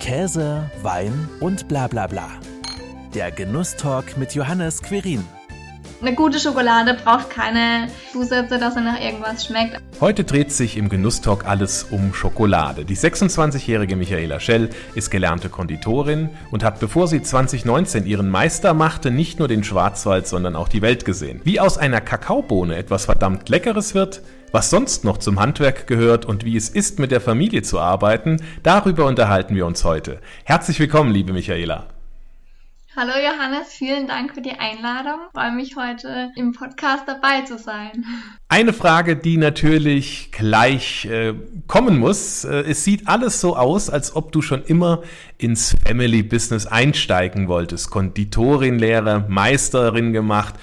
Käse, Wein und bla bla bla. Der Genusstalk mit Johannes Querin. Eine gute Schokolade braucht keine Zusätze, dass sie nach irgendwas schmeckt. Heute dreht sich im Genusstalk alles um Schokolade. Die 26-jährige Michaela Schell ist gelernte Konditorin und hat, bevor sie 2019 ihren Meister machte, nicht nur den Schwarzwald, sondern auch die Welt gesehen. Wie aus einer Kakaobohne etwas verdammt Leckeres wird, was sonst noch zum Handwerk gehört und wie es ist, mit der Familie zu arbeiten, darüber unterhalten wir uns heute. Herzlich willkommen, liebe Michaela. Hallo Johannes, vielen Dank für die Einladung. Ich freue mich heute im Podcast dabei zu sein. Eine Frage, die natürlich gleich äh, kommen muss. Äh, es sieht alles so aus, als ob du schon immer ins Family Business einsteigen wolltest. Konditorin, Lehre, Meisterin gemacht.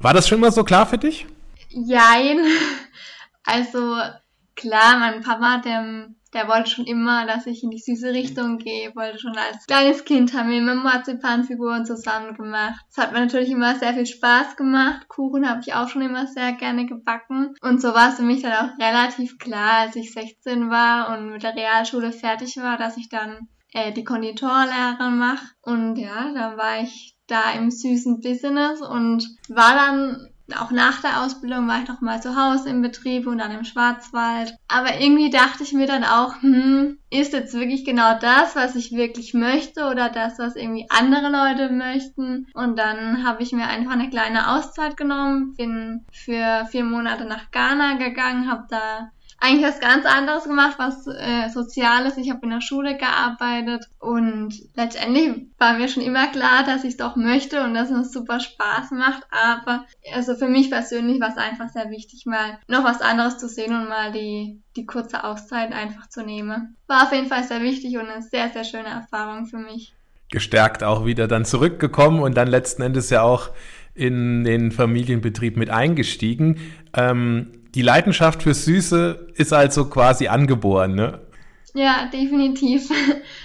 War das schon immer so klar für dich? Jein. Also klar, mein Papa, der der wollte schon immer, dass ich in die süße Richtung gehe, wollte schon als kleines Kind haben wir immer Marzipanfiguren zusammen gemacht. Es hat mir natürlich immer sehr viel Spaß gemacht. Kuchen habe ich auch schon immer sehr gerne gebacken. Und so war es für mich dann auch relativ klar, als ich 16 war und mit der Realschule fertig war, dass ich dann äh, die Konditorlehre mache. Und ja, dann war ich da im süßen Business und war dann auch nach der Ausbildung war ich noch mal zu Hause im Betrieb und dann im Schwarzwald. Aber irgendwie dachte ich mir dann auch, hm, ist jetzt wirklich genau das, was ich wirklich möchte oder das, was irgendwie andere Leute möchten? Und dann habe ich mir einfach eine kleine Auszeit genommen, bin für vier Monate nach Ghana gegangen, habe da eigentlich was ganz anderes gemacht, was äh, Soziales. Ich habe in der Schule gearbeitet und letztendlich war mir schon immer klar, dass ich es doch möchte und dass es super Spaß macht. Aber also für mich persönlich war es einfach sehr wichtig, mal noch was anderes zu sehen und mal die, die kurze Auszeit einfach zu nehmen. War auf jeden Fall sehr wichtig und eine sehr, sehr schöne Erfahrung für mich. Gestärkt auch wieder dann zurückgekommen und dann letzten Endes ja auch in den Familienbetrieb mit eingestiegen. Ähm, die Leidenschaft für Süße ist also quasi angeboren, ne? Ja, definitiv.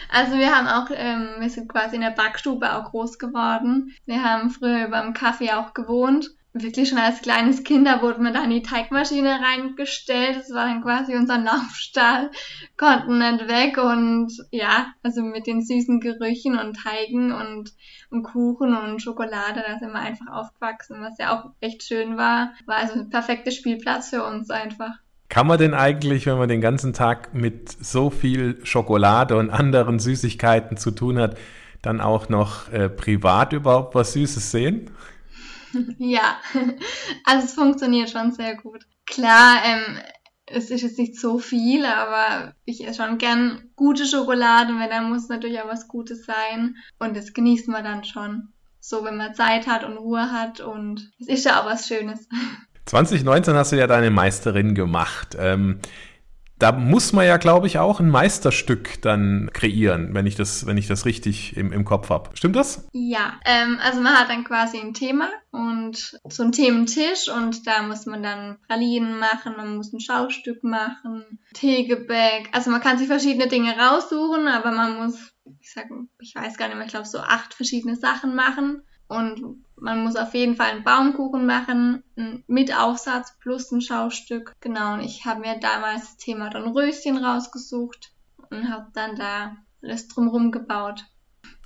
Also wir haben auch, ähm, wir sind quasi in der Backstube auch groß geworden. Wir haben früher beim Kaffee auch gewohnt wirklich schon als kleines Kind, da wurde man da in die Teigmaschine reingestellt. Das war dann quasi unser Laufstall, konnten nicht weg und ja, also mit den süßen Gerüchen und Teigen und, und Kuchen und Schokolade, da sind wir einfach aufgewachsen, was ja auch echt schön war. War also ein perfekter Spielplatz für uns einfach. Kann man denn eigentlich, wenn man den ganzen Tag mit so viel Schokolade und anderen Süßigkeiten zu tun hat, dann auch noch äh, privat überhaupt was Süßes sehen? ja, also es funktioniert schon sehr gut. Klar, ähm, es ist jetzt nicht so viel, aber ich esse schon gern gute Schokolade, weil dann muss natürlich auch was Gutes sein. Und das genießt man dann schon. So, wenn man Zeit hat und Ruhe hat und es ist ja auch was Schönes. 2019 hast du ja deine Meisterin gemacht. Ähm, da muss man ja, glaube ich, auch ein Meisterstück dann kreieren, wenn ich das, wenn ich das richtig im, im Kopf habe. Stimmt das? Ja, ähm, also man hat dann quasi ein Thema und so ein Thementisch und da muss man dann Pralinen machen, man muss ein Schaustück machen, Teegebäck. Also man kann sich verschiedene Dinge raussuchen, aber man muss, ich sag, ich weiß gar nicht mehr, ich glaube so acht verschiedene Sachen machen. Und man muss auf jeden Fall einen Baumkuchen machen, mit Aufsatz plus ein Schaustück. Genau, und ich habe mir damals das Thema dann Röschen rausgesucht und habe dann da alles drumherum gebaut.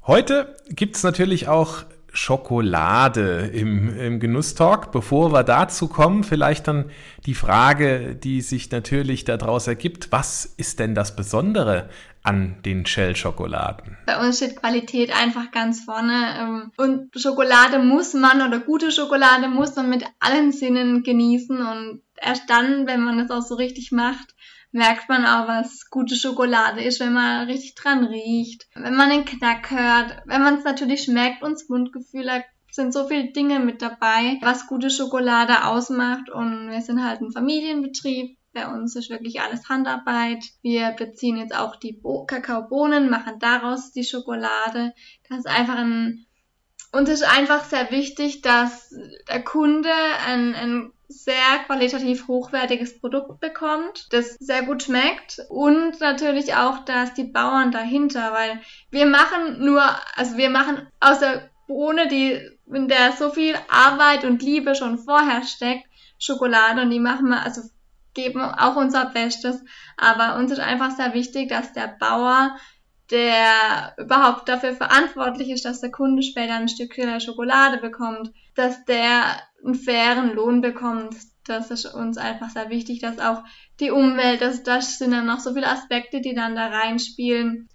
Heute gibt es natürlich auch Schokolade im, im Genusstalk. Bevor wir dazu kommen, vielleicht dann die Frage, die sich natürlich daraus ergibt, was ist denn das Besondere an den Shell-Schokoladen? Bei uns steht Qualität einfach ganz vorne. Ähm, und Schokolade muss man oder gute Schokolade muss man mit allen Sinnen genießen. Und erst dann, wenn man das auch so richtig macht, merkt man auch, was gute Schokolade ist, wenn man richtig dran riecht, wenn man den Knack hört, wenn man es natürlich schmeckt und das Mundgefühl hat, sind so viele Dinge mit dabei, was gute Schokolade ausmacht und wir sind halt ein Familienbetrieb. Bei uns ist wirklich alles Handarbeit. Wir beziehen jetzt auch die Bo Kakaobohnen, machen daraus die Schokolade. Das ist einfach ein, und es ist einfach sehr wichtig, dass der Kunde ein, ein sehr qualitativ hochwertiges Produkt bekommt, das sehr gut schmeckt und natürlich auch, dass die Bauern dahinter, weil wir machen nur, also wir machen aus der Bohne, die, in der so viel Arbeit und Liebe schon vorher steckt, Schokolade und die machen wir, also geben auch unser Bestes, aber uns ist einfach sehr wichtig, dass der Bauer der überhaupt dafür verantwortlich ist, dass der Kunde später ein Stück Schokolade bekommt, dass der einen fairen Lohn bekommt. Das ist uns einfach sehr wichtig, dass auch die Umwelt, das, das sind dann noch so viele Aspekte, die dann da reinspielen.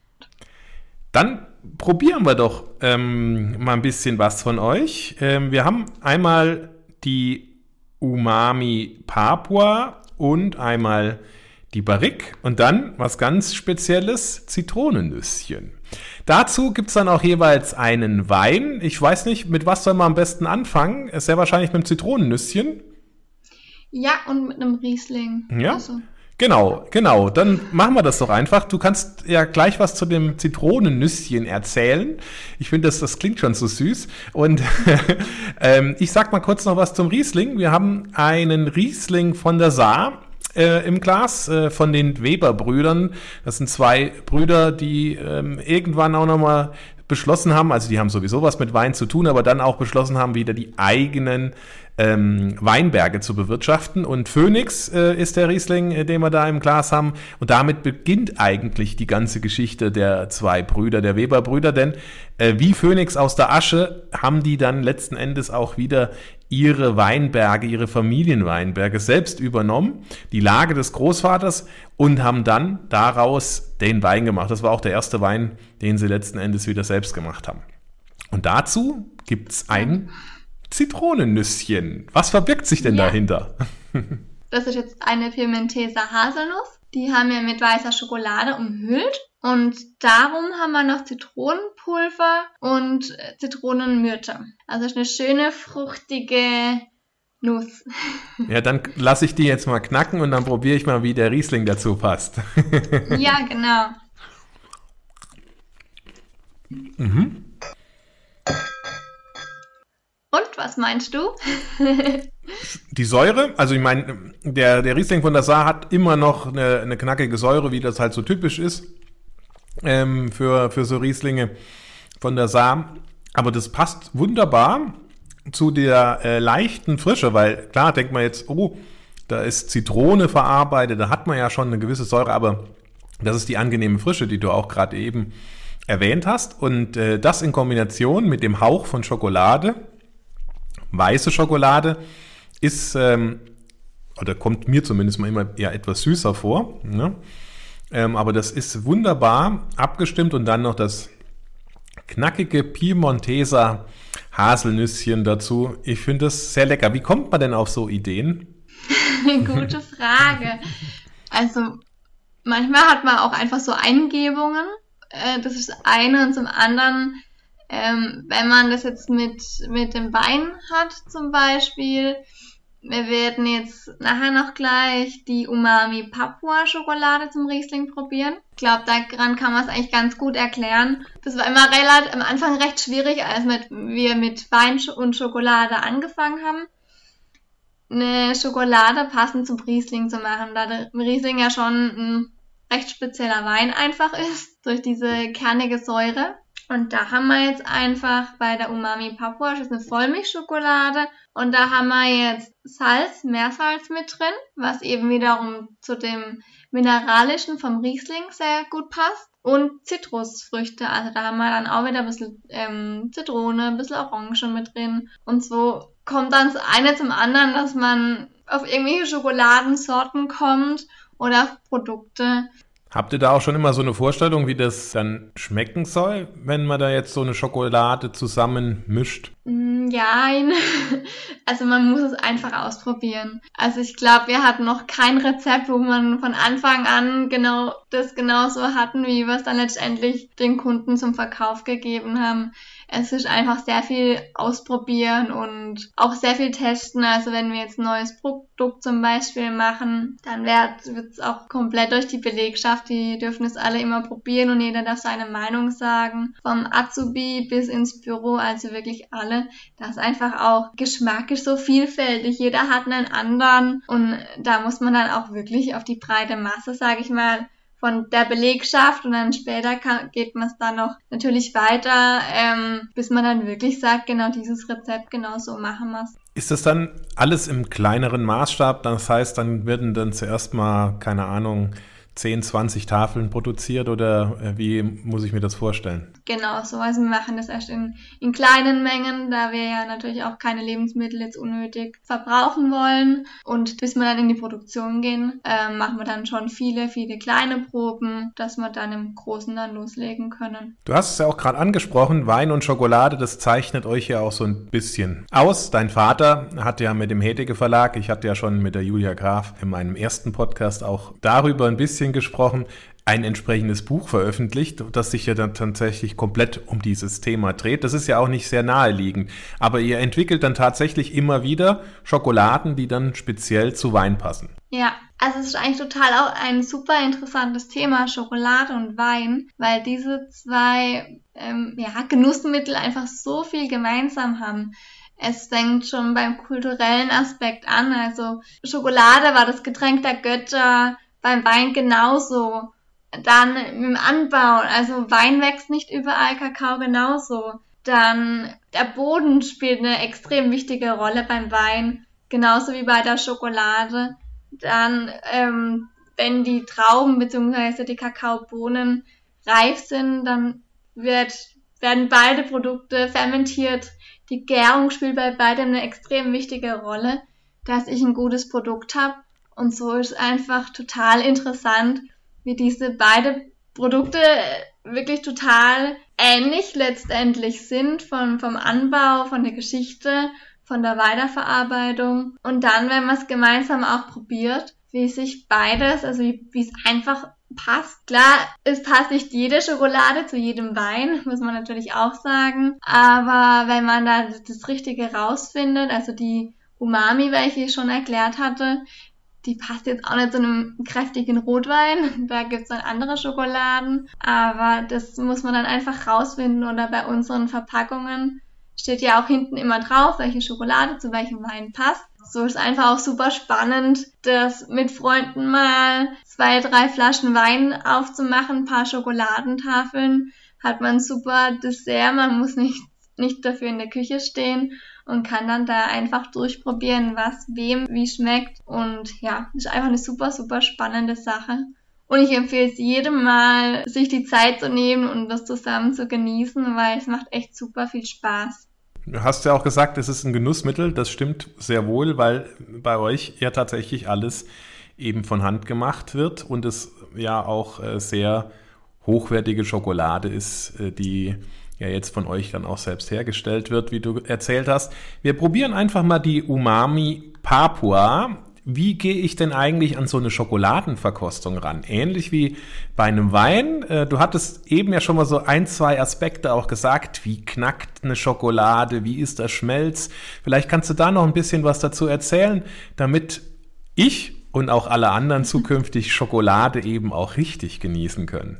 Dann probieren wir doch ähm, mal ein bisschen was von euch. Ähm, wir haben einmal die Umami Papua und einmal die Barrique und dann was ganz Spezielles, Zitronennüsschen. Dazu gibt es dann auch jeweils einen Wein. Ich weiß nicht, mit was soll man am besten anfangen? Ist sehr wahrscheinlich mit einem Zitronennüsschen. Ja, und mit einem Riesling. Ja. Also. Genau, genau. Dann machen wir das doch einfach. Du kannst ja gleich was zu dem Zitronennüsschen erzählen. Ich finde, das, das klingt schon so süß. Und ähm, ich sag mal kurz noch was zum Riesling. Wir haben einen Riesling von der Saar äh, im Glas äh, von den Weber-Brüdern. Das sind zwei Brüder, die ähm, irgendwann auch nochmal beschlossen haben, also die haben sowieso was mit Wein zu tun, aber dann auch beschlossen haben, wieder die eigenen ähm, Weinberge zu bewirtschaften. Und Phoenix äh, ist der Riesling, äh, den wir da im Glas haben. Und damit beginnt eigentlich die ganze Geschichte der zwei Brüder, der Weber-Brüder. Denn äh, wie Phoenix aus der Asche haben die dann letzten Endes auch wieder ihre Weinberge, ihre Familienweinberge selbst übernommen, die Lage des Großvaters und haben dann daraus den Wein gemacht. Das war auch der erste Wein, den sie letzten Endes wieder selbst gemacht haben. Und dazu gibt's ein Zitronennüsschen. Was verbirgt sich denn ja. dahinter? das ist jetzt eine Pimenteser Haselnuss. Die haben wir mit weißer Schokolade umhüllt. Und darum haben wir noch Zitronenpulver und äh, Zitronenmyrte. Also ist eine schöne, fruchtige Nuss. Ja, dann lasse ich die jetzt mal knacken und dann probiere ich mal, wie der Riesling dazu passt. Ja, genau. Mhm. Und was meinst du? die Säure, also ich meine, der, der Riesling von der Saar hat immer noch eine, eine knackige Säure, wie das halt so typisch ist ähm, für, für so Rieslinge von der Saar. Aber das passt wunderbar zu der äh, leichten Frische, weil klar denkt man jetzt, oh, da ist Zitrone verarbeitet, da hat man ja schon eine gewisse Säure, aber das ist die angenehme Frische, die du auch gerade eben erwähnt hast. Und äh, das in Kombination mit dem Hauch von Schokolade weiße Schokolade ist, ähm, oder kommt mir zumindest mal immer eher etwas süßer vor. Ne? Ähm, aber das ist wunderbar abgestimmt und dann noch das knackige Piemonteser Haselnüsschen dazu. Ich finde das sehr lecker. Wie kommt man denn auf so Ideen? Gute Frage. Also manchmal hat man auch einfach so Eingebungen. Äh, das ist eine und zum anderen ähm, wenn man das jetzt mit, mit dem Wein hat zum Beispiel, wir werden jetzt nachher noch gleich die Umami Papua Schokolade zum Riesling probieren. Ich glaube, daran kann man es eigentlich ganz gut erklären. Das war immer relativ am Anfang recht schwierig, als mit, wir mit Wein und Schokolade angefangen haben. Eine Schokolade passend zum Riesling zu machen, da der Riesling ja schon ein recht spezieller Wein einfach ist, durch diese kernige Säure. Und da haben wir jetzt einfach bei der Umami Papua, das ist eine Vollmilchschokolade. Und da haben wir jetzt Salz, Meersalz mit drin, was eben wiederum zu dem Mineralischen vom Riesling sehr gut passt. Und Zitrusfrüchte, also da haben wir dann auch wieder ein bisschen ähm, Zitrone, ein bisschen Orange mit drin. Und so kommt dann das eine zum anderen, dass man auf irgendwelche Schokoladensorten kommt oder auf Produkte, Habt ihr da auch schon immer so eine Vorstellung, wie das dann schmecken soll, wenn man da jetzt so eine Schokolade zusammen mischt? Mm, ja, also man muss es einfach ausprobieren. Also ich glaube, wir hatten noch kein Rezept, wo man von Anfang an genau das genauso hatten, wie wir es dann letztendlich den Kunden zum Verkauf gegeben haben es ist einfach sehr viel ausprobieren und auch sehr viel testen. Also wenn wir jetzt ein neues Produkt zum Beispiel machen, dann wird es auch komplett durch die Belegschaft. Die dürfen es alle immer probieren und jeder darf seine Meinung sagen. Vom Azubi bis ins Büro, also wirklich alle. Das ist einfach auch Geschmack so vielfältig. Jeder hat einen anderen und da muss man dann auch wirklich auf die breite Masse, sage ich mal, von der Belegschaft und dann später kann, geht man es dann noch natürlich weiter, ähm, bis man dann wirklich sagt, genau dieses Rezept, genau so machen wir es. Ist das dann alles im kleineren Maßstab? Das heißt, dann werden dann zuerst mal, keine Ahnung, 10, 20 Tafeln produziert oder äh, wie muss ich mir das vorstellen? Genau so. Also wir machen das erst in, in kleinen Mengen, da wir ja natürlich auch keine Lebensmittel jetzt unnötig verbrauchen wollen. Und bis wir dann in die Produktion gehen, äh, machen wir dann schon viele, viele kleine Proben, dass wir dann im Großen dann loslegen können. Du hast es ja auch gerade angesprochen, Wein und Schokolade, das zeichnet euch ja auch so ein bisschen aus. Dein Vater hat ja mit dem Hedege Verlag, ich hatte ja schon mit der Julia Graf in meinem ersten Podcast auch darüber ein bisschen gesprochen, ein entsprechendes Buch veröffentlicht, das sich ja dann tatsächlich komplett um dieses Thema dreht. Das ist ja auch nicht sehr naheliegend. Aber ihr entwickelt dann tatsächlich immer wieder Schokoladen, die dann speziell zu Wein passen. Ja, also es ist eigentlich total auch ein super interessantes Thema, Schokolade und Wein, weil diese zwei ähm, ja, Genussmittel einfach so viel gemeinsam haben. Es fängt schon beim kulturellen Aspekt an. Also Schokolade war das Getränk der Götter, beim Wein genauso. Dann im Anbau, also Wein wächst nicht überall, Kakao genauso. Dann der Boden spielt eine extrem wichtige Rolle beim Wein, genauso wie bei der Schokolade. Dann, ähm, wenn die Trauben bzw. die Kakaobohnen reif sind, dann wird, werden beide Produkte fermentiert. Die Gärung spielt bei beidem eine extrem wichtige Rolle, dass ich ein gutes Produkt habe. Und so ist einfach total interessant, wie diese beide Produkte wirklich total ähnlich letztendlich sind von, vom Anbau, von der Geschichte, von der Weiterverarbeitung. Und dann, wenn man es gemeinsam auch probiert, wie sich beides, also wie es einfach passt. Klar, es passt nicht jede Schokolade zu jedem Wein, muss man natürlich auch sagen. Aber wenn man da das Richtige rausfindet, also die Umami, welche ich schon erklärt hatte, die passt jetzt auch nicht zu einem kräftigen Rotwein. Da gibt's dann andere Schokoladen. Aber das muss man dann einfach rausfinden. Oder bei unseren Verpackungen steht ja auch hinten immer drauf, welche Schokolade zu welchem Wein passt. So ist einfach auch super spannend, das mit Freunden mal zwei, drei Flaschen Wein aufzumachen, ein paar Schokoladentafeln, hat man super Dessert, man muss nicht, nicht dafür in der Küche stehen und kann dann da einfach durchprobieren, was wem wie schmeckt. Und ja, ist einfach eine super, super spannende Sache. Und ich empfehle es jedem mal, sich die Zeit zu nehmen und das zusammen zu genießen, weil es macht echt super viel Spaß. Du hast ja auch gesagt, es ist ein Genussmittel. Das stimmt sehr wohl, weil bei euch ja tatsächlich alles eben von Hand gemacht wird und es ja auch äh, sehr hochwertige Schokolade ist, äh, die ja jetzt von euch dann auch selbst hergestellt wird, wie du erzählt hast. Wir probieren einfach mal die Umami Papua. Wie gehe ich denn eigentlich an so eine Schokoladenverkostung ran? Ähnlich wie bei einem Wein. Äh, du hattest eben ja schon mal so ein, zwei Aspekte auch gesagt. Wie knackt eine Schokolade? Wie ist der Schmelz? Vielleicht kannst du da noch ein bisschen was dazu erzählen, damit ich und auch alle anderen zukünftig Schokolade eben auch richtig genießen können.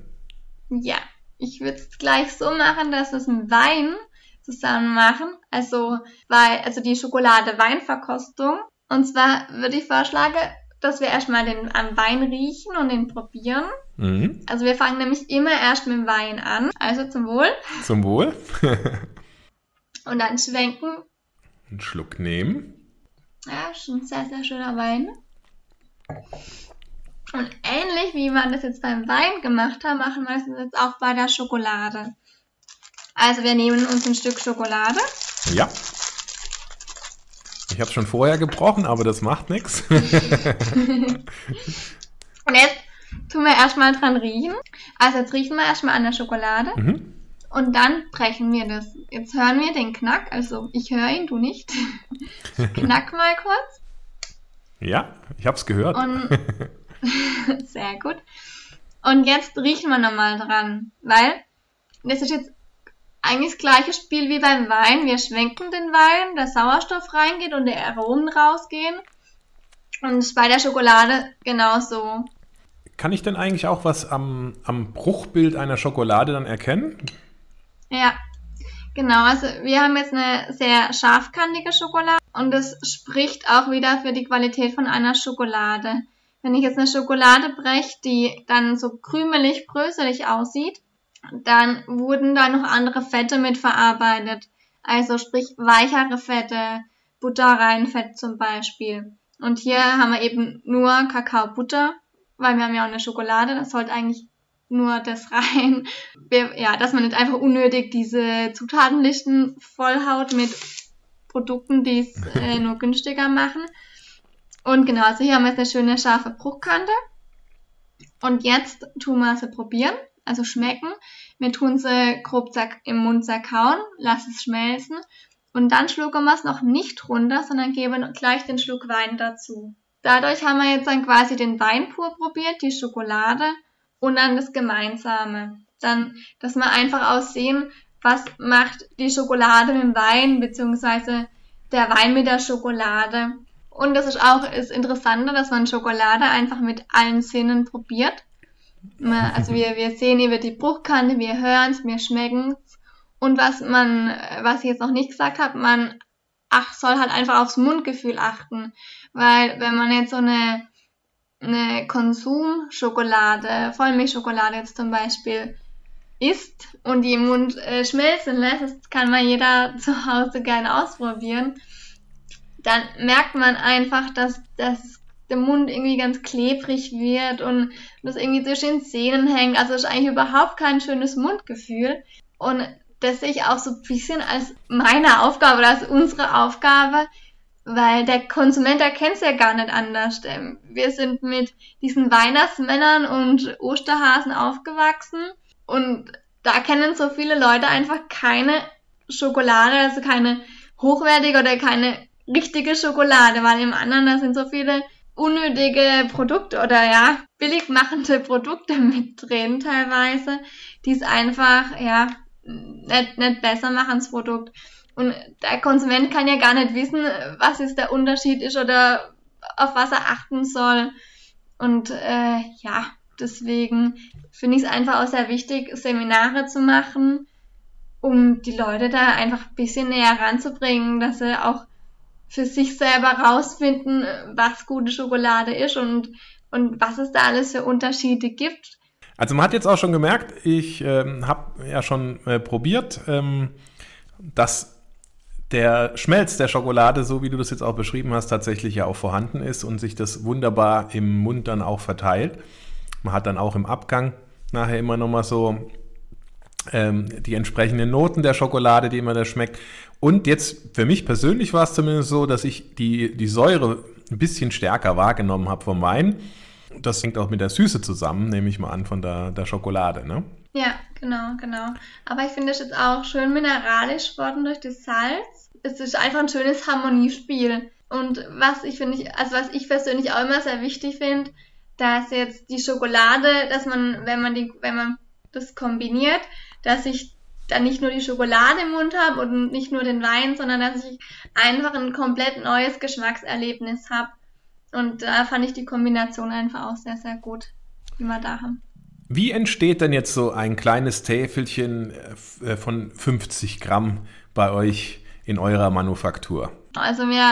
Ja, ich würde es gleich so machen, dass wir es mit Wein zusammen machen. Also, weil, also die Schokolade-Weinverkostung. Und zwar würde ich vorschlagen, dass wir erstmal den am Wein riechen und den probieren. Mhm. Also wir fangen nämlich immer erst mit dem Wein an. Also zum Wohl. Zum Wohl. und dann schwenken. Einen Schluck nehmen. Ja, schon sehr, sehr schöner Wein. Und ähnlich wie wir das jetzt beim Wein gemacht haben, machen wir das jetzt auch bei der Schokolade. Also wir nehmen uns ein Stück Schokolade. Ja. Ich habe schon vorher gebrochen, aber das macht nichts. Und jetzt tun wir erstmal dran riechen. Also jetzt riechen wir erstmal an der Schokolade. Mhm. Und dann brechen wir das. Jetzt hören wir den Knack. Also ich höre ihn, du nicht. Knack mal kurz. Ja, ich habe es gehört. Und Sehr gut. Und jetzt riechen wir nochmal dran, weil das ist jetzt eigentlich das gleiche Spiel wie beim Wein. Wir schwenken den Wein, der Sauerstoff reingeht und der Aromen rausgehen. Und bei der Schokolade genauso. Kann ich denn eigentlich auch was am, am Bruchbild einer Schokolade dann erkennen? Ja, genau. Also wir haben jetzt eine sehr scharfkantige Schokolade und das spricht auch wieder für die Qualität von einer Schokolade. Wenn ich jetzt eine Schokolade breche, die dann so krümelig, bröselig aussieht, dann wurden da noch andere Fette mit verarbeitet. Also sprich weichere Fette, Butterreinfett zum Beispiel. Und hier haben wir eben nur Kakaobutter, weil wir haben ja auch eine Schokolade, das sollte eigentlich nur das rein. Wir, ja, dass man nicht einfach unnötig diese Zutatenlisten vollhaut mit Produkten, die es äh, nur günstiger machen. Und genau, also hier haben wir jetzt eine schöne scharfe Bruchkante. Und jetzt tun wir sie probieren, also schmecken. Wir tun sie grob im Mund zerkauen, lassen es schmelzen. Und dann schlucken wir es noch nicht runter, sondern geben gleich den Schluck Wein dazu. Dadurch haben wir jetzt dann quasi den Wein pur probiert, die Schokolade und dann das Gemeinsame. Dann, dass wir einfach aussehen, was macht die Schokolade mit dem Wein, beziehungsweise der Wein mit der Schokolade. Und das ist auch das Interessante, dass man Schokolade einfach mit allen Sinnen probiert. Also wir, wir sehen über die Bruchkante, wir hören es, wir schmecken es. Und was man, was ich jetzt noch nicht gesagt habe, man ach, soll halt einfach aufs Mundgefühl achten. Weil wenn man jetzt so eine, eine Konsumschokolade, Vollmilchschokolade jetzt zum Beispiel, isst und die im Mund äh, schmelzen lässt, das kann man jeder zu Hause gerne ausprobieren, dann merkt man einfach, dass, dass der Mund irgendwie ganz klebrig wird und das irgendwie zwischen den Zähnen hängt. Also ist eigentlich überhaupt kein schönes Mundgefühl. Und das sehe ich auch so ein bisschen als meine Aufgabe oder als unsere Aufgabe, weil der Konsument erkennt es ja gar nicht anders. Ähm, wir sind mit diesen Weihnachtsmännern und Osterhasen aufgewachsen und da kennen so viele Leute einfach keine Schokolade, also keine hochwertige oder keine richtige Schokolade, weil im anderen da sind so viele unnötige Produkte oder ja, billig machende Produkte mit drin teilweise, die es einfach, ja, nicht, nicht besser machen, das Produkt. Und der Konsument kann ja gar nicht wissen, was ist der Unterschied ist oder auf was er achten soll. Und äh, ja, deswegen finde ich es einfach auch sehr wichtig, Seminare zu machen, um die Leute da einfach ein bisschen näher ranzubringen, dass sie auch für sich selber rausfinden, was gute Schokolade ist und, und was es da alles für Unterschiede gibt. Also man hat jetzt auch schon gemerkt, ich ähm, habe ja schon äh, probiert, ähm, dass der Schmelz der Schokolade, so wie du das jetzt auch beschrieben hast, tatsächlich ja auch vorhanden ist und sich das wunderbar im Mund dann auch verteilt. Man hat dann auch im Abgang nachher immer nochmal so die entsprechenden Noten der Schokolade, die man da schmeckt. Und jetzt, für mich persönlich war es zumindest so, dass ich die, die Säure ein bisschen stärker wahrgenommen habe vom Wein. Das hängt auch mit der Süße zusammen, nehme ich mal an, von der, der Schokolade, ne? Ja, genau, genau. Aber ich finde es jetzt auch schön mineralisch worden durch das Salz. Es ist einfach ein schönes Harmoniespiel. Und was ich finde, also was ich persönlich auch immer sehr wichtig finde, dass jetzt die Schokolade, dass man, wenn man die, wenn man das kombiniert, dass ich dann nicht nur die Schokolade im Mund habe und nicht nur den Wein, sondern dass ich einfach ein komplett neues Geschmackserlebnis habe. Und da fand ich die Kombination einfach auch sehr, sehr gut, die wir da haben. Wie entsteht denn jetzt so ein kleines Täfelchen äh, von 50 Gramm bei euch in eurer Manufaktur? Also wir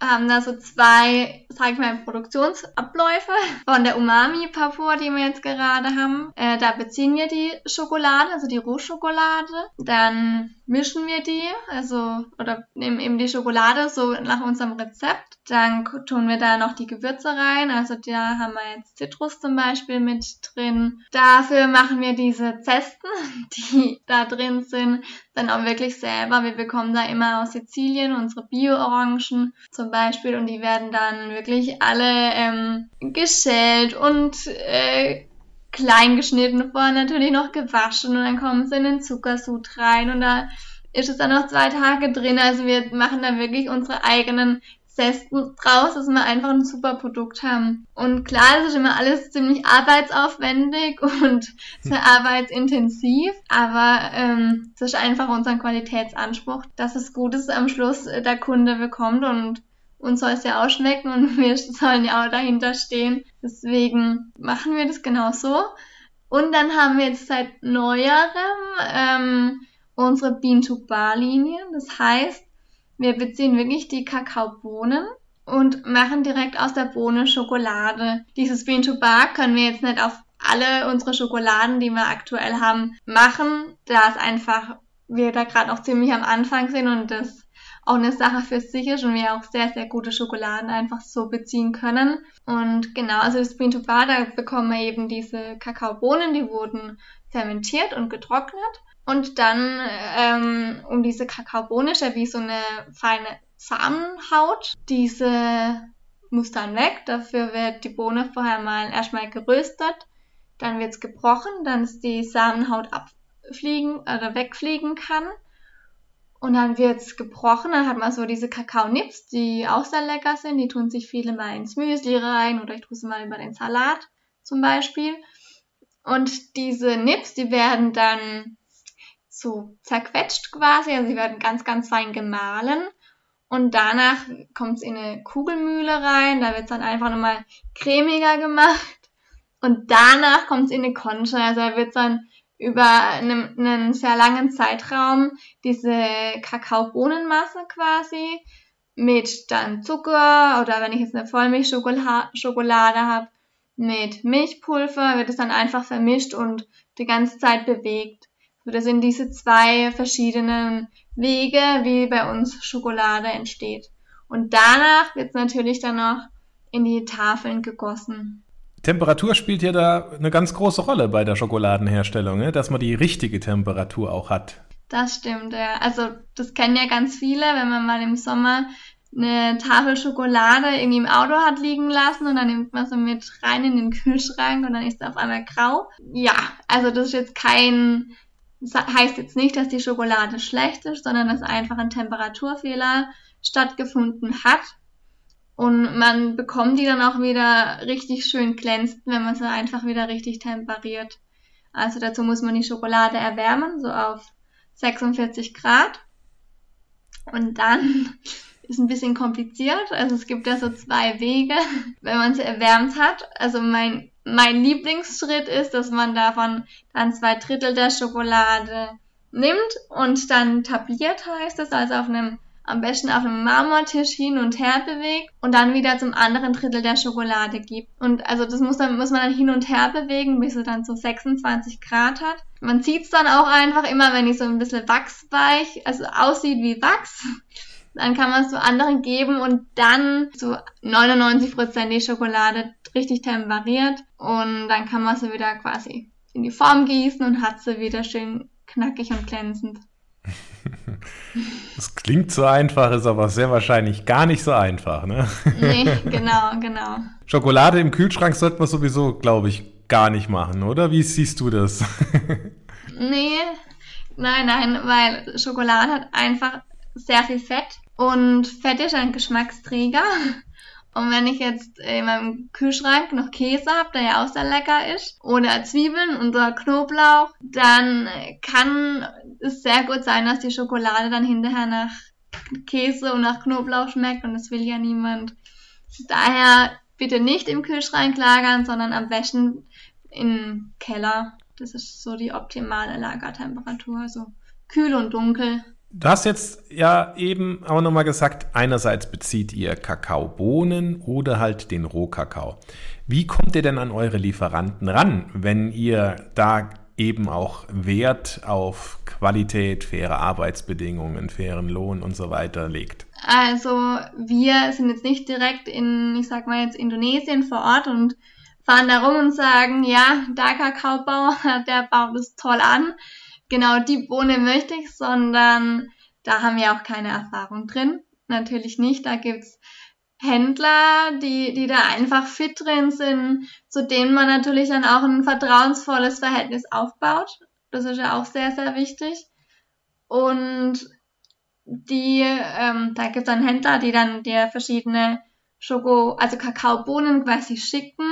haben da so zwei, sag ich mal, Produktionsabläufe von der Umami-Papur, die wir jetzt gerade haben. Äh, da beziehen wir die Schokolade, also die Rohschokolade. Dann mischen wir die, also oder nehmen eben die Schokolade so nach unserem Rezept. Dann tun wir da noch die Gewürze rein, also da haben wir jetzt Zitrus zum Beispiel mit drin. Dafür machen wir diese Zesten, die da drin sind, dann auch wirklich selber. Wir bekommen da immer aus Sizilien unsere Bio-Orangen zum Beispiel und die werden dann wirklich alle ähm, geschält und äh, klein geschnitten, vorher natürlich noch gewaschen und dann kommen sie in den Zuckersud rein und da ist es dann noch zwei Tage drin. Also wir machen da wirklich unsere eigenen Zesten draus, dass wir einfach ein super Produkt haben. Und klar, es ist immer alles ziemlich arbeitsaufwendig und sehr arbeitsintensiv, aber ähm, es ist einfach unser Qualitätsanspruch, dass es Gutes am Schluss der Kunde bekommt und uns soll es ja auch schmecken und wir sollen ja auch dahinter stehen. Deswegen machen wir das genau so. Und dann haben wir jetzt seit neuerem ähm, unsere Bean-to-Bar-Linie. Das heißt, wir beziehen wirklich die Kakaobohnen und machen direkt aus der Bohne Schokolade. Dieses Bean-to-Bar können wir jetzt nicht auf alle unsere Schokoladen, die wir aktuell haben, machen, da es einfach wir da gerade noch ziemlich am Anfang sind und das auch eine Sache für sich ist und wir auch sehr, sehr gute Schokoladen einfach so beziehen können. Und genau, also das Bean to Bar, da bekommen wir eben diese Kakaobohnen, die wurden fermentiert und getrocknet. Und dann ähm, um diese Kakaobohne ist ja wie so eine feine Samenhaut. Diese muss dann weg. Dafür wird die Bohne vorher mal erstmal geröstet. Dann wird's gebrochen, dann ist die Samenhaut abfliegen oder wegfliegen kann. Und dann wird's gebrochen, dann hat man so diese Kakaonips, die auch sehr lecker sind. Die tun sich viele mal ins Müsli rein oder ich tue sie mal über den Salat zum Beispiel. Und diese Nips, die werden dann so zerquetscht quasi, also sie werden ganz, ganz fein gemahlen. Und danach kommt's in eine Kugelmühle rein, da wird's dann einfach nochmal cremiger gemacht. Und danach kommt's in eine Concha, also da wird's dann über einen, einen sehr langen Zeitraum diese Kakaobohnenmasse quasi mit dann Zucker oder wenn ich jetzt eine Vollmilchschokolade habe, mit Milchpulver wird es dann einfach vermischt und die ganze Zeit bewegt. So, das sind diese zwei verschiedenen Wege, wie bei uns Schokolade entsteht. Und danach wird es natürlich dann noch in die Tafeln gegossen. Temperatur spielt ja da eine ganz große Rolle bei der Schokoladenherstellung, ne? dass man die richtige Temperatur auch hat. Das stimmt, ja. Also das kennen ja ganz viele, wenn man mal im Sommer eine Tafel Schokolade irgendwie im Auto hat liegen lassen und dann nimmt man sie mit rein in den Kühlschrank und dann ist sie auf einmal grau. Ja, also das ist jetzt kein, das heißt jetzt nicht, dass die Schokolade schlecht ist, sondern dass einfach ein Temperaturfehler stattgefunden hat und man bekommt die dann auch wieder richtig schön glänzend, wenn man sie einfach wieder richtig temperiert. Also dazu muss man die Schokolade erwärmen, so auf 46 Grad. Und dann ist ein bisschen kompliziert. Also es gibt ja so zwei Wege, wenn man sie erwärmt hat. Also mein, mein Lieblingsschritt ist, dass man davon dann zwei Drittel der Schokolade nimmt und dann tabliert heißt es, also auf einem am besten auf einem Marmortisch hin und her bewegt und dann wieder zum anderen Drittel der Schokolade gibt. Und also das muss, dann, muss man dann hin und her bewegen, bis es dann so 26 Grad hat. Man sieht es dann auch einfach immer, wenn die so ein bisschen wachsweich, also aussieht wie Wachs. Dann kann man es zu anderen geben und dann so 99% die Schokolade richtig temperiert und dann kann man sie wieder quasi in die Form gießen und hat sie wieder schön knackig und glänzend. Das klingt so einfach, ist aber sehr wahrscheinlich gar nicht so einfach, ne? Nee, genau, genau. Schokolade im Kühlschrank sollte man sowieso, glaube ich, gar nicht machen, oder? Wie siehst du das? Nee, nein, nein, weil Schokolade hat einfach sehr viel Fett und Fett ist ein Geschmacksträger. Und wenn ich jetzt in meinem Kühlschrank noch Käse habe, der ja auch sehr lecker ist, oder Zwiebeln oder Knoblauch, dann kann es sehr gut sein, dass die Schokolade dann hinterher nach Käse und nach Knoblauch schmeckt und das will ja niemand. Daher bitte nicht im Kühlschrank lagern, sondern am besten im Keller. Das ist so die optimale Lagertemperatur, also kühl und dunkel. Du hast jetzt ja eben auch nochmal gesagt, einerseits bezieht ihr Kakaobohnen oder halt den Rohkakao. Wie kommt ihr denn an eure Lieferanten ran, wenn ihr da eben auch Wert auf Qualität, faire Arbeitsbedingungen, fairen Lohn und so weiter legt? Also wir sind jetzt nicht direkt in, ich sag mal jetzt Indonesien vor Ort und fahren da rum und sagen, ja, der Kakaobauer, der baut es toll an genau die Bohne möchte ich, sondern da haben wir auch keine Erfahrung drin. Natürlich nicht. Da gibt's Händler, die, die da einfach fit drin sind, zu denen man natürlich dann auch ein vertrauensvolles Verhältnis aufbaut. Das ist ja auch sehr, sehr wichtig. Und die, ähm, da gibt's dann Händler, die dann dir verschiedene Schoko, also Kakaobohnen quasi schicken,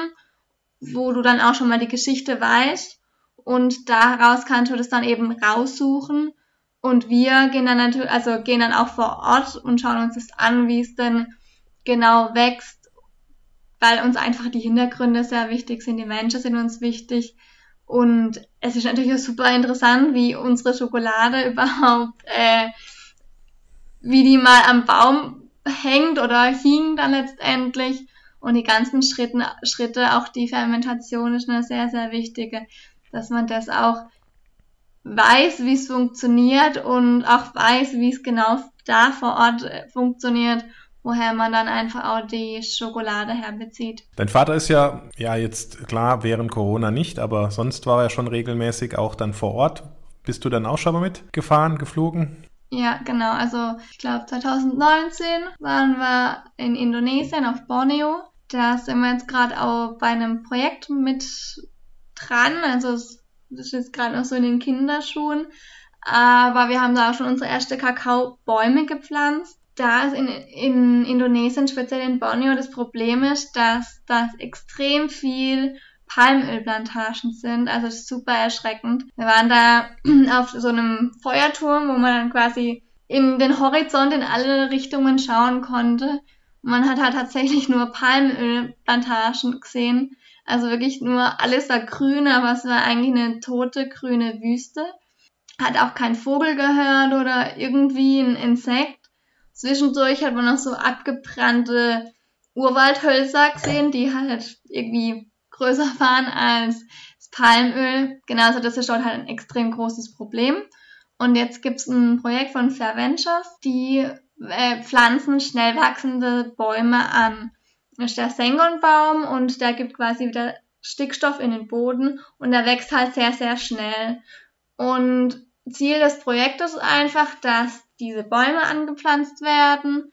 wo du dann auch schon mal die Geschichte weißt und daraus kannst du das dann eben raussuchen und wir gehen dann natürlich, also gehen dann auch vor Ort und schauen uns das an, wie es denn genau wächst, weil uns einfach die Hintergründe sehr wichtig sind, die Menschen sind uns wichtig. Und es ist natürlich auch super interessant, wie unsere Schokolade überhaupt, äh, wie die mal am Baum hängt oder hing dann letztendlich. Und die ganzen Schritte, Schritte, auch die Fermentation ist eine sehr, sehr wichtige dass man das auch weiß, wie es funktioniert und auch weiß, wie es genau da vor Ort äh, funktioniert woher man dann einfach auch die Schokolade herbezieht. Dein Vater ist ja, ja jetzt klar, während Corona nicht, aber sonst war er schon regelmäßig auch dann vor Ort. Bist du dann auch schon mal mitgefahren, geflogen? Ja, genau. Also ich glaube 2019 waren wir in Indonesien auf Borneo. Da sind wir jetzt gerade auch bei einem Projekt mit dran. Also das ist jetzt gerade noch so in den Kinderschuhen. Aber wir haben da auch schon unsere erste Kakaobäume gepflanzt da ist in, in Indonesien, speziell in Borneo, das Problem ist, dass das extrem viel Palmölplantagen sind. Also super erschreckend. Wir waren da auf so einem Feuerturm, wo man dann quasi in den Horizont in alle Richtungen schauen konnte. Man hat halt tatsächlich nur Palmölplantagen gesehen. Also wirklich nur alles war grün, aber es war eigentlich eine tote grüne Wüste. Hat auch kein Vogel gehört oder irgendwie ein Insekt. Zwischendurch hat man noch so abgebrannte Urwaldhölzer gesehen, die halt irgendwie größer waren als das Palmöl. Genauso, das ist dort halt ein extrem großes Problem. Und jetzt gibt's ein Projekt von Fair Ventures, die äh, pflanzen schnell wachsende Bäume an. Das ist der Sengonbaum und der gibt quasi wieder Stickstoff in den Boden und der wächst halt sehr, sehr schnell. Und Ziel des Projektes ist einfach, dass diese Bäume angepflanzt werden,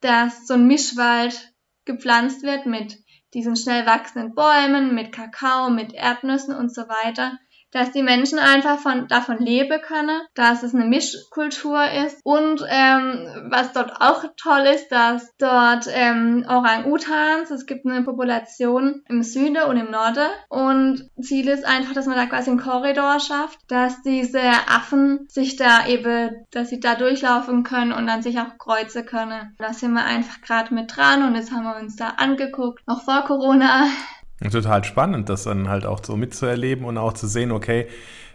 dass so ein Mischwald gepflanzt wird mit diesen schnell wachsenden Bäumen, mit Kakao, mit Erdnüssen und so weiter, dass die Menschen einfach von, davon leben können, dass es eine Mischkultur ist. Und ähm, was dort auch toll ist, dass dort ähm, Orang-Utans, es gibt eine Population im Süden und im Norden. Und Ziel ist einfach, dass man da quasi einen Korridor schafft, dass diese Affen sich da eben, dass sie da durchlaufen können und dann sich auch kreuzen können. Da sind wir einfach gerade mit dran und jetzt haben wir uns da angeguckt, noch vor Corona Total spannend, das dann halt auch so mitzuerleben und auch zu sehen, okay,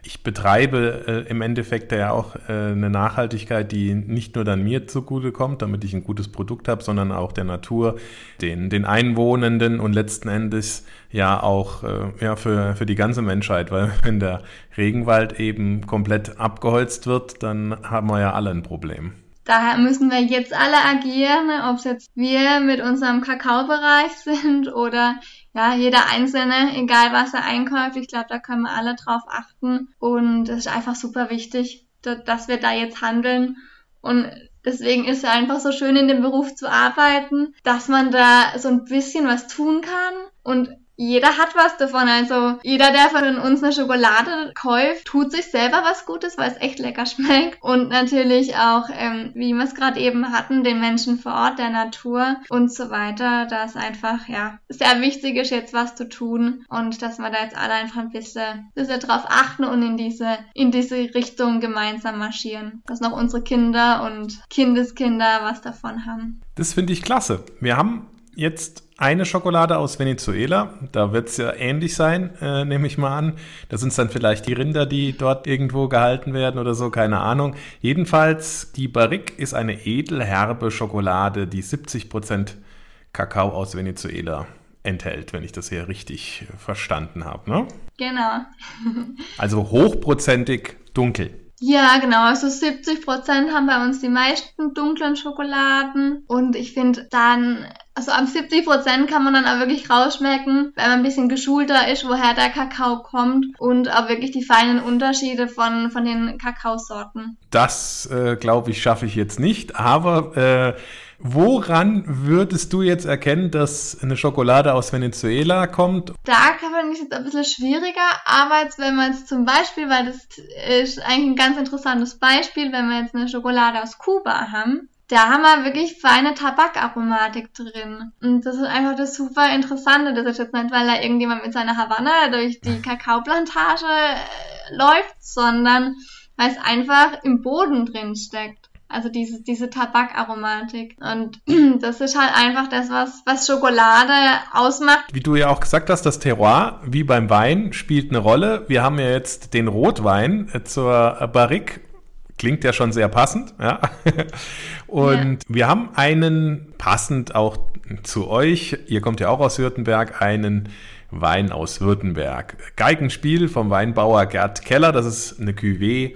ich betreibe äh, im Endeffekt ja auch äh, eine Nachhaltigkeit, die nicht nur dann mir zugute kommt, damit ich ein gutes Produkt habe, sondern auch der Natur, den, den Einwohnenden und letzten Endes ja auch äh, ja, für, für die ganze Menschheit, weil wenn der Regenwald eben komplett abgeholzt wird, dann haben wir ja alle ein Problem. Daher müssen wir jetzt alle agieren, ne? ob es jetzt wir mit unserem Kakaobereich sind oder ja, jeder Einzelne, egal was er einkauft. Ich glaube, da können wir alle drauf achten. Und es ist einfach super wichtig, dass wir da jetzt handeln. Und deswegen ist es einfach so schön, in dem Beruf zu arbeiten, dass man da so ein bisschen was tun kann und jeder hat was davon. Also jeder, der von uns eine Schokolade kauft, tut sich selber was Gutes, weil es echt lecker schmeckt. Und natürlich auch, ähm, wie wir es gerade eben hatten, den Menschen vor Ort, der Natur und so weiter. Da ist einfach, ja, sehr wichtig ist jetzt was zu tun und dass wir da jetzt alle einfach ein bisschen, bisschen drauf achten und in diese, in diese Richtung gemeinsam marschieren. Dass noch unsere Kinder und Kindeskinder was davon haben. Das finde ich klasse. Wir haben jetzt eine Schokolade aus Venezuela. Da wird es ja ähnlich sein, äh, nehme ich mal an. Da sind es dann vielleicht die Rinder, die dort irgendwo gehalten werden oder so, keine Ahnung. Jedenfalls, die Barrique ist eine edelherbe Schokolade, die 70% Kakao aus Venezuela enthält, wenn ich das hier richtig verstanden habe. Ne? Genau. also hochprozentig dunkel. Ja, genau. Also 70 Prozent haben bei uns die meisten dunklen Schokoladen. Und ich finde dann, also ab 70 Prozent kann man dann auch wirklich rausschmecken, wenn man ein bisschen geschulter ist, woher der Kakao kommt und auch wirklich die feinen Unterschiede von, von den Kakaosorten. Das, äh, glaube ich, schaffe ich jetzt nicht. Aber äh, Woran würdest du jetzt erkennen, dass eine Schokolade aus Venezuela kommt? Da kann man nicht jetzt ein bisschen schwieriger, aber jetzt, wenn man jetzt zum Beispiel, weil das ist eigentlich ein ganz interessantes Beispiel, wenn wir jetzt eine Schokolade aus Kuba haben, da haben wir wirklich feine Tabakaromatik drin. Und das ist einfach das super Interessante. Das ist jetzt nicht, weil da irgendjemand mit seiner Havanna durch die Kakaoplantage äh, läuft, sondern weil es einfach im Boden drin steckt. Also diese, diese Tabakaromatik. Und das ist halt einfach das, was, was Schokolade ausmacht. Wie du ja auch gesagt hast, das Terroir, wie beim Wein, spielt eine Rolle. Wir haben ja jetzt den Rotwein äh, zur Barrique. Klingt ja schon sehr passend, ja. Und ja. wir haben einen, passend auch zu euch, ihr kommt ja auch aus Württemberg, einen Wein aus Württemberg. Geigenspiel vom Weinbauer Gerd Keller. Das ist eine Cuvée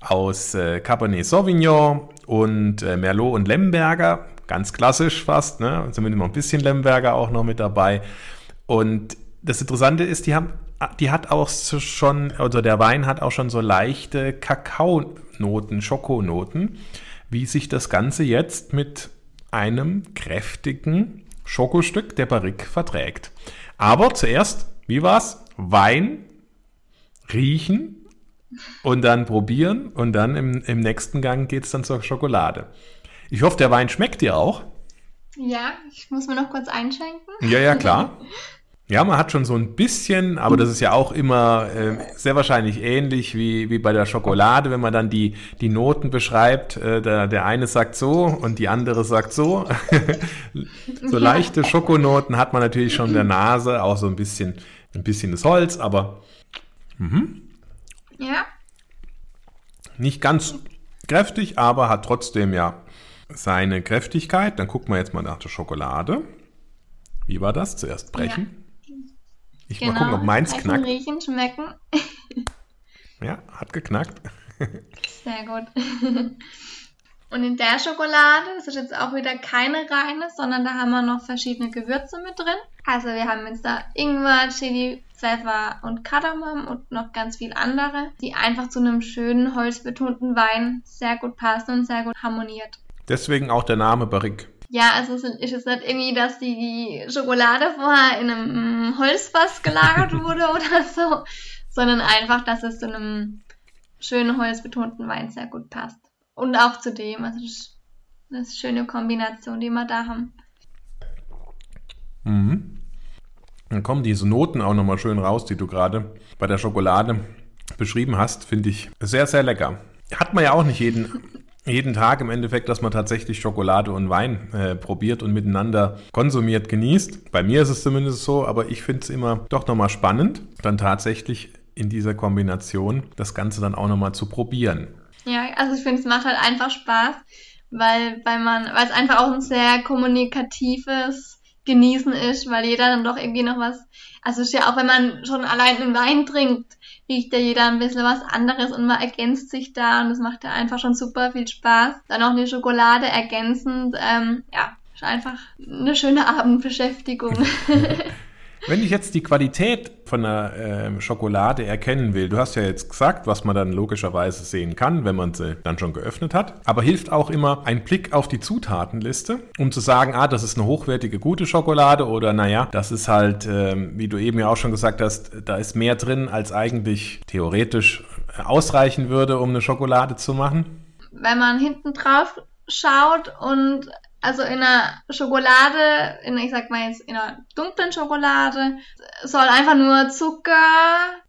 aus äh, Cabernet Sauvignon und äh, Merlot und Lemberger. Ganz klassisch fast, ne? Zumindest noch ein bisschen Lemberger auch noch mit dabei. Und das Interessante ist, die haben, die hat auch schon, also der Wein hat auch schon so leichte Kakaonoten, Schokonoten, wie sich das Ganze jetzt mit einem kräftigen Schokostück der Barrique verträgt. Aber zuerst, wie war's? Wein, riechen und dann probieren und dann im, im nächsten Gang geht's dann zur Schokolade. Ich hoffe, der Wein schmeckt dir auch. Ja, ich muss mir noch kurz einschenken. Ja, ja, klar. Ja, man hat schon so ein bisschen, aber das ist ja auch immer äh, sehr wahrscheinlich ähnlich wie, wie bei der Schokolade, wenn man dann die, die Noten beschreibt. Äh, der, der eine sagt so und die andere sagt so. so leichte Schokonoten hat man natürlich schon in der Nase, auch so ein bisschen, ein bisschen das Holz, aber mhm. ja. nicht ganz kräftig, aber hat trotzdem ja seine Kräftigkeit. Dann gucken wir jetzt mal nach der Schokolade. Wie war das? Zuerst brechen. Ja. Ich genau, mal gucken, ob meins knackt. Riechen, schmecken. ja, hat geknackt. Sehr gut. Und in der Schokolade, das ist jetzt auch wieder keine reine, sondern da haben wir noch verschiedene Gewürze mit drin. Also wir haben jetzt da Ingwer, Chili, Pfeffer und Kardamom und noch ganz viel andere, die einfach zu einem schönen holzbetonten Wein sehr gut passen und sehr gut harmoniert. Deswegen auch der Name Barrique. Ja, also es ist jetzt nicht irgendwie, dass die Schokolade vorher in einem Holzfass gelagert wurde oder so, sondern einfach, dass es zu einem schönen holzbetonten Wein sehr gut passt. Und auch zu dem, also das ist eine schöne Kombination, die wir da haben. Mhm. Dann kommen diese Noten auch nochmal schön raus, die du gerade bei der Schokolade beschrieben hast, finde ich sehr, sehr lecker. Hat man ja auch nicht jeden jeden Tag im Endeffekt, dass man tatsächlich Schokolade und Wein äh, probiert und miteinander konsumiert, genießt. Bei mir ist es zumindest so, aber ich finde es immer doch nochmal spannend, dann tatsächlich in dieser Kombination das Ganze dann auch nochmal zu probieren. Ja, also ich finde, es macht halt einfach Spaß, weil, weil man, weil es einfach auch ein sehr kommunikatives Genießen ist, weil jeder dann doch irgendwie noch was, also ist ja auch, wenn man schon allein einen Wein trinkt, riecht ja jeder ein bisschen was anderes und man ergänzt sich da und das macht ja einfach schon super viel Spaß. Dann auch eine Schokolade ergänzend, ähm, ja, ist einfach eine schöne Abendbeschäftigung. Wenn ich jetzt die Qualität von einer äh, Schokolade erkennen will, du hast ja jetzt gesagt, was man dann logischerweise sehen kann, wenn man sie dann schon geöffnet hat, aber hilft auch immer ein Blick auf die Zutatenliste, um zu sagen, ah, das ist eine hochwertige, gute Schokolade oder naja, das ist halt, äh, wie du eben ja auch schon gesagt hast, da ist mehr drin, als eigentlich theoretisch ausreichen würde, um eine Schokolade zu machen. Wenn man hinten drauf schaut und also in einer Schokolade, in, ich sag mal jetzt in einer dunklen Schokolade, soll einfach nur Zucker,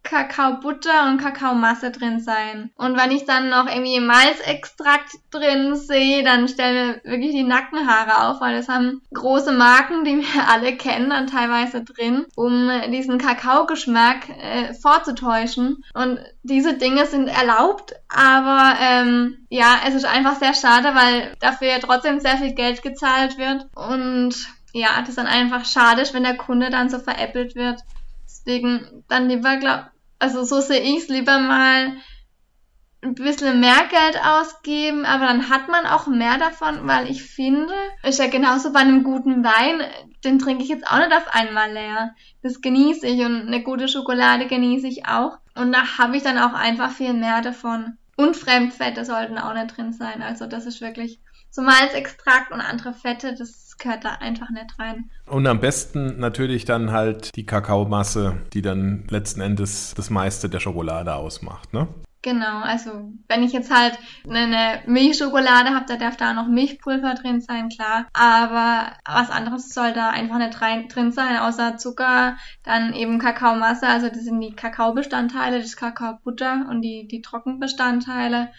Kakaobutter und Kakaomasse drin sein. Und wenn ich dann noch irgendwie Malzextrakt drin sehe, dann stellen mir wirklich die Nackenhaare auf, weil das haben große Marken, die wir alle kennen, dann teilweise drin, um diesen Kakaogeschmack äh, vorzutäuschen. Und diese Dinge sind erlaubt, aber ähm, ja, es ist einfach sehr schade, weil dafür ja trotzdem sehr viel Geld gezahlt wird. Und ja, das ist dann einfach schade, wenn der Kunde dann so veräppelt wird. Deswegen dann lieber, glaub, also so sehe ich es lieber mal ein bisschen mehr Geld ausgeben, aber dann hat man auch mehr davon, weil ich finde, ist ja genauso bei einem guten Wein, den trinke ich jetzt auch nicht auf einmal leer. Das genieße ich und eine gute Schokolade genieße ich auch. Und da habe ich dann auch einfach viel mehr davon. Und Fremdfette sollten auch nicht drin sein. Also das ist wirklich so Malzextrakt und andere Fette, das gehört da einfach nicht rein. Und am besten natürlich dann halt die Kakaomasse, die dann letzten Endes das meiste der Schokolade ausmacht, ne? Genau, also wenn ich jetzt halt eine Milchschokolade habe, da darf da noch Milchpulver drin sein, klar. Aber was anderes soll da einfach nicht rein, drin sein, außer Zucker, dann eben Kakaomasse, also das sind die Kakaobestandteile, das Kakaobutter und die, die Trockenbestandteile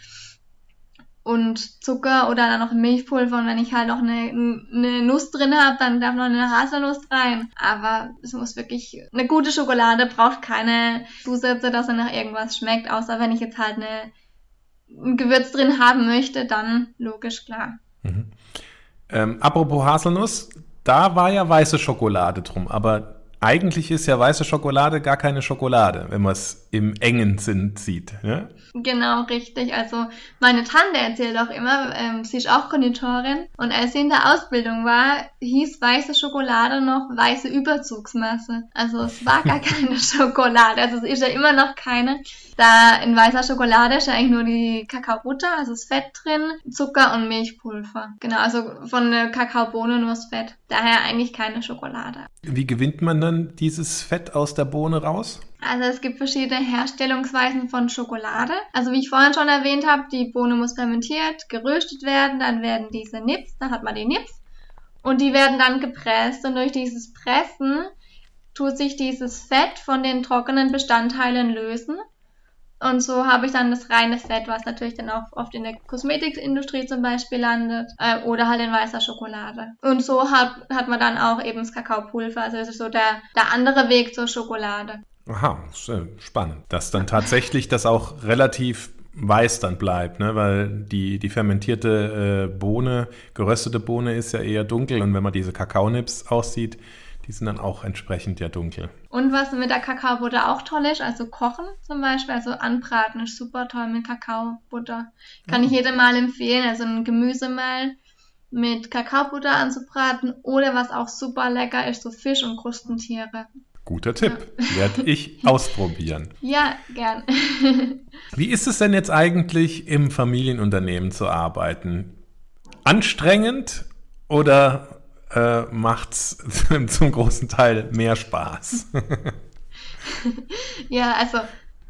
und Zucker oder dann noch Milchpulver und wenn ich halt noch eine, eine Nuss drin habe, dann darf noch eine Haselnuss rein. Aber es muss wirklich, eine gute Schokolade braucht keine Zusätze, dass er nach irgendwas schmeckt, außer wenn ich jetzt halt eine, ein Gewürz drin haben möchte, dann logisch klar. Mhm. Ähm, apropos Haselnuss, da war ja weiße Schokolade drum, aber eigentlich ist ja weiße Schokolade gar keine Schokolade, wenn man es im engen Sinn sieht. Ja? Genau, richtig. Also meine Tante erzählt auch immer, ähm, sie ist auch Konditorin und als sie in der Ausbildung war, hieß weiße Schokolade noch weiße Überzugsmasse. Also es war gar keine Schokolade, also es ist ja immer noch keine. Da in weißer Schokolade ist ja eigentlich nur die Kakaobutter, also das Fett drin, Zucker und Milchpulver. Genau, also von der Kakaobohne nur das Fett. Daher eigentlich keine Schokolade. Wie gewinnt man dann dieses Fett aus der Bohne raus? Also es gibt verschiedene Herstellungsweisen von Schokolade. Also wie ich vorhin schon erwähnt habe, die Bohne muss fermentiert, geröstet werden, dann werden diese Nips, dann hat man die Nips und die werden dann gepresst und durch dieses Pressen tut sich dieses Fett von den trockenen Bestandteilen lösen und so habe ich dann das reine Fett, was natürlich dann auch oft in der Kosmetikindustrie zum Beispiel landet äh, oder halt in weißer Schokolade. Und so hat, hat man dann auch eben das Kakaopulver. Also das ist so der, der andere Weg zur Schokolade. Aha, spannend. Dass dann tatsächlich das auch relativ weiß dann bleibt, ne? weil die, die fermentierte äh, Bohne, geröstete Bohne ist ja eher dunkel und wenn man diese Kakaonips aussieht, die sind dann auch entsprechend ja dunkel. Und was mit der Kakaobutter auch toll ist, also kochen zum Beispiel, also anbraten ist super toll mit Kakaobutter. Kann ja. ich jedem mal empfehlen, also ein Gemüsemehl mit Kakaobutter anzubraten oder was auch super lecker ist, so Fisch und Krustentiere. Guter Tipp. Ja. Werde ich ausprobieren. Ja, gern. Wie ist es denn jetzt eigentlich im Familienunternehmen zu arbeiten? Anstrengend oder äh, macht's zum großen Teil mehr Spaß. ja, also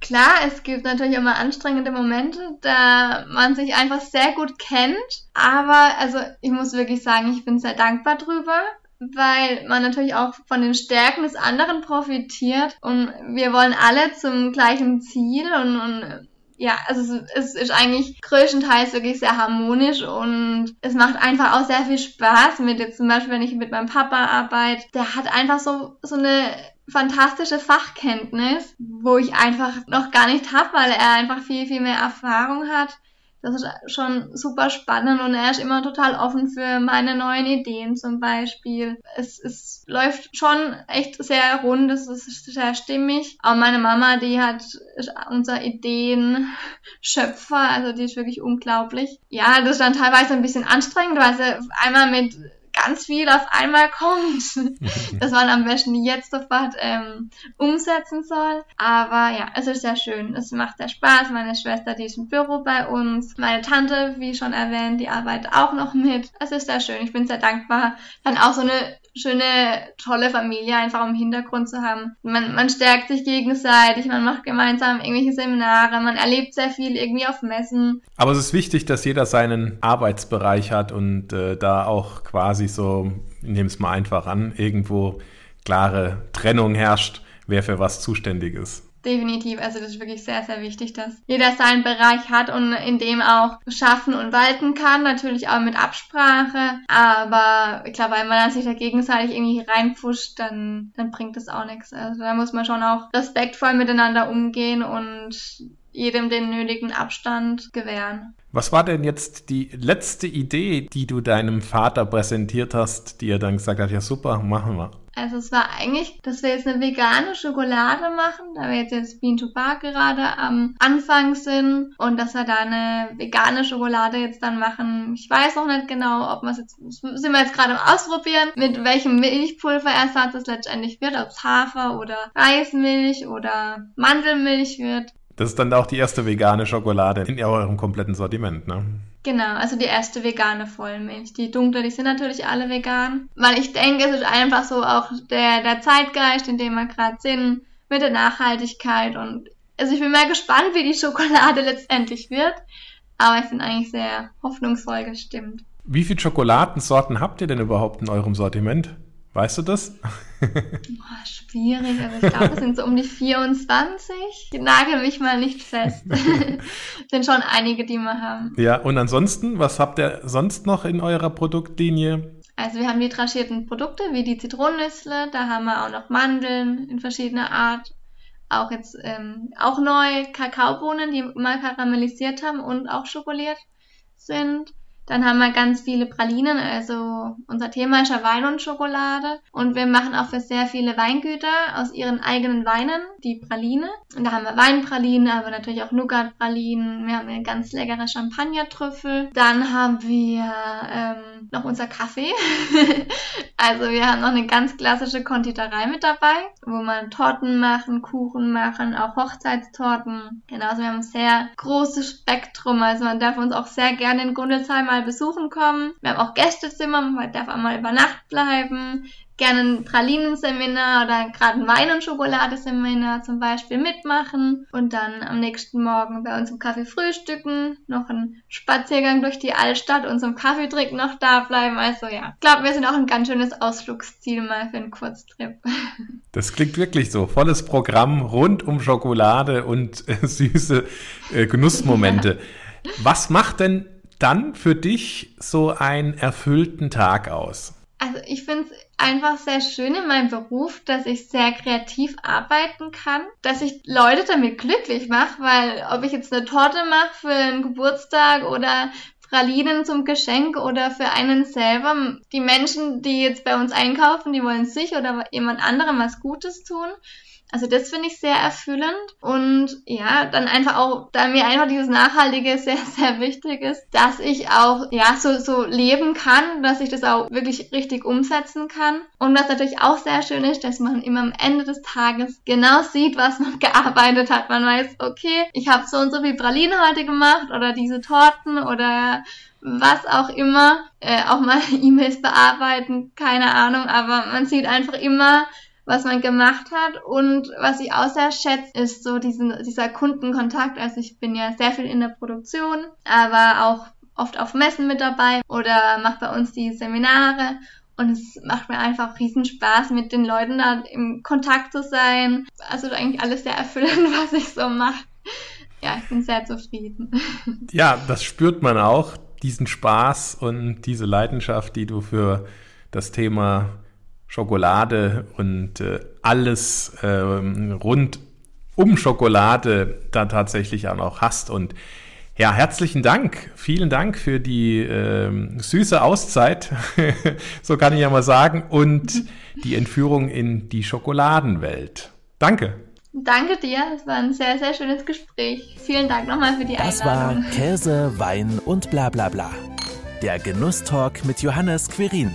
klar, es gibt natürlich immer anstrengende Momente, da man sich einfach sehr gut kennt. Aber also ich muss wirklich sagen, ich bin sehr dankbar drüber weil man natürlich auch von den Stärken des anderen profitiert und wir wollen alle zum gleichen Ziel und, und ja, also es, ist eigentlich größtenteils wirklich sehr harmonisch und es macht einfach auch sehr viel Spaß mit jetzt zum Beispiel, wenn ich mit meinem Papa arbeite, der hat einfach so, so eine fantastische Fachkenntnis, wo ich einfach noch gar nicht habe, weil er einfach viel, viel mehr Erfahrung hat das ist schon super spannend und er ist immer total offen für meine neuen Ideen zum Beispiel. Es, es läuft schon echt sehr rund, es ist sehr stimmig. Auch meine Mama, die hat unser Ideenschöpfer, also die ist wirklich unglaublich. Ja, das ist dann teilweise ein bisschen anstrengend, weil sie einmal mit ganz viel auf einmal kommt, dass man am besten jetzt sofort ähm, umsetzen soll. Aber ja, es ist sehr schön. Es macht sehr Spaß. Meine Schwester, die ist im Büro bei uns. Meine Tante, wie schon erwähnt, die arbeitet auch noch mit. Es ist sehr schön. Ich bin sehr dankbar. Dann auch so eine schöne, tolle Familie einfach im Hintergrund zu haben. Man, man stärkt sich gegenseitig, man macht gemeinsam irgendwelche Seminare, man erlebt sehr viel irgendwie auf Messen. Aber es ist wichtig, dass jeder seinen Arbeitsbereich hat und äh, da auch quasi so, ich nehme es mal einfach an, irgendwo klare Trennung herrscht, wer für was zuständig ist. Definitiv, also das ist wirklich sehr, sehr wichtig, dass jeder seinen Bereich hat und in dem auch schaffen und walten kann, natürlich auch mit Absprache, aber ich glaube, wenn man sich da gegenseitig irgendwie reinpfuscht, dann, dann bringt das auch nichts. Also da muss man schon auch respektvoll miteinander umgehen und jedem den nötigen Abstand gewähren. Was war denn jetzt die letzte Idee, die du deinem Vater präsentiert hast, die er dann gesagt hat, ja super, machen wir? Also es war eigentlich, dass wir jetzt eine vegane Schokolade machen, da wir jetzt, jetzt Bean to Bar gerade am Anfang sind und dass wir da eine vegane Schokolade jetzt dann machen. Ich weiß noch nicht genau, ob wir es jetzt, sind wir jetzt gerade am Ausprobieren, mit welchem Milchpulverersatz es letztendlich wird, ob es Hafer oder Reismilch oder Mandelmilch wird. Das ist dann auch die erste vegane Schokolade in eurem kompletten Sortiment, ne? Genau, also die erste vegane Vollmilch. Die dunkle, die sind natürlich alle vegan. Weil ich denke, es ist einfach so auch der, der Zeitgeist, in dem wir gerade sind, mit der Nachhaltigkeit. Und also ich bin mal gespannt, wie die Schokolade letztendlich wird. Aber ich bin eigentlich sehr hoffnungsvoll gestimmt. Wie viele Schokoladensorten habt ihr denn überhaupt in eurem Sortiment? Weißt du das? Boah, schwierig. Also ich glaube, es sind so um die 24. Ich nagel mich mal nicht fest. sind schon einige, die wir haben. Ja, und ansonsten, was habt ihr sonst noch in eurer Produktlinie? Also wir haben die tranchierten Produkte wie die Zitronennüssle, da haben wir auch noch Mandeln in verschiedener Art. Auch jetzt ähm, auch neu Kakaobohnen, die mal karamellisiert haben und auch schokoliert sind. Dann haben wir ganz viele Pralinen, also unser Thema ist ja Wein und Schokolade. Und wir machen auch für sehr viele Weingüter aus ihren eigenen Weinen die Praline. Und da haben wir Weinpralinen, aber natürlich auch Nougat-Pralinen. Wir haben eine ganz leckere Champagner-Trüffel. Dann haben wir ähm, noch unser Kaffee. also wir haben noch eine ganz klassische Konditorei mit dabei, wo man Torten machen, Kuchen machen, auch Hochzeitstorten. Genau, also wir haben ein sehr großes Spektrum. Also man darf uns auch sehr gerne in Gundelsheim mal besuchen kommen. Wir haben auch Gästezimmer, man darf auch mal über Nacht bleiben gerne ein Pralinenseminar oder gerade ein Wein- und Schokoladeseminar zum Beispiel mitmachen und dann am nächsten Morgen bei uns im Kaffee frühstücken, noch einen Spaziergang durch die Altstadt und zum Kaffeetrick noch da bleiben. Also ja, ich glaube, wir sind auch ein ganz schönes Ausflugsziel mal für einen Kurztrip. Das klingt wirklich so. Volles Programm rund um Schokolade und äh, süße äh, Genussmomente. Ja. Was macht denn dann für dich so einen erfüllten Tag aus? Also ich finde es einfach sehr schön in meinem Beruf, dass ich sehr kreativ arbeiten kann, dass ich Leute damit glücklich mache, weil ob ich jetzt eine Torte mache für einen Geburtstag oder Pralinen zum Geschenk oder für einen selber. Die Menschen, die jetzt bei uns einkaufen, die wollen sich oder jemand anderem was Gutes tun. Also das finde ich sehr erfüllend und ja, dann einfach auch, da mir einfach dieses Nachhaltige sehr, sehr wichtig ist, dass ich auch, ja, so, so leben kann, dass ich das auch wirklich richtig umsetzen kann. Und was natürlich auch sehr schön ist, dass man immer am Ende des Tages genau sieht, was man gearbeitet hat. Man weiß, okay, ich habe so und so viel Pralinen heute gemacht oder diese Torten oder was auch immer, äh, auch mal E-Mails bearbeiten, keine Ahnung, aber man sieht einfach immer, was man gemacht hat. Und was ich auch sehr schätze, ist so diesen, dieser Kundenkontakt. Also ich bin ja sehr viel in der Produktion, aber auch oft auf Messen mit dabei oder mache bei uns die Seminare. Und es macht mir einfach riesen Spaß, mit den Leuten da im Kontakt zu sein. Also eigentlich alles sehr erfüllend, was ich so mache. Ja, ich bin sehr zufrieden. Ja, das spürt man auch, diesen Spaß und diese Leidenschaft, die du für das Thema Schokolade und äh, alles äh, rund um Schokolade da tatsächlich auch noch hast. Und ja, herzlichen Dank. Vielen Dank für die äh, süße Auszeit, so kann ich ja mal sagen, und die Entführung in die Schokoladenwelt. Danke. Danke dir, es war ein sehr, sehr schönes Gespräch. Vielen Dank nochmal für die das Einladung. Das war Käse, Wein und bla bla bla. Der Genusstalk mit Johannes Quirin.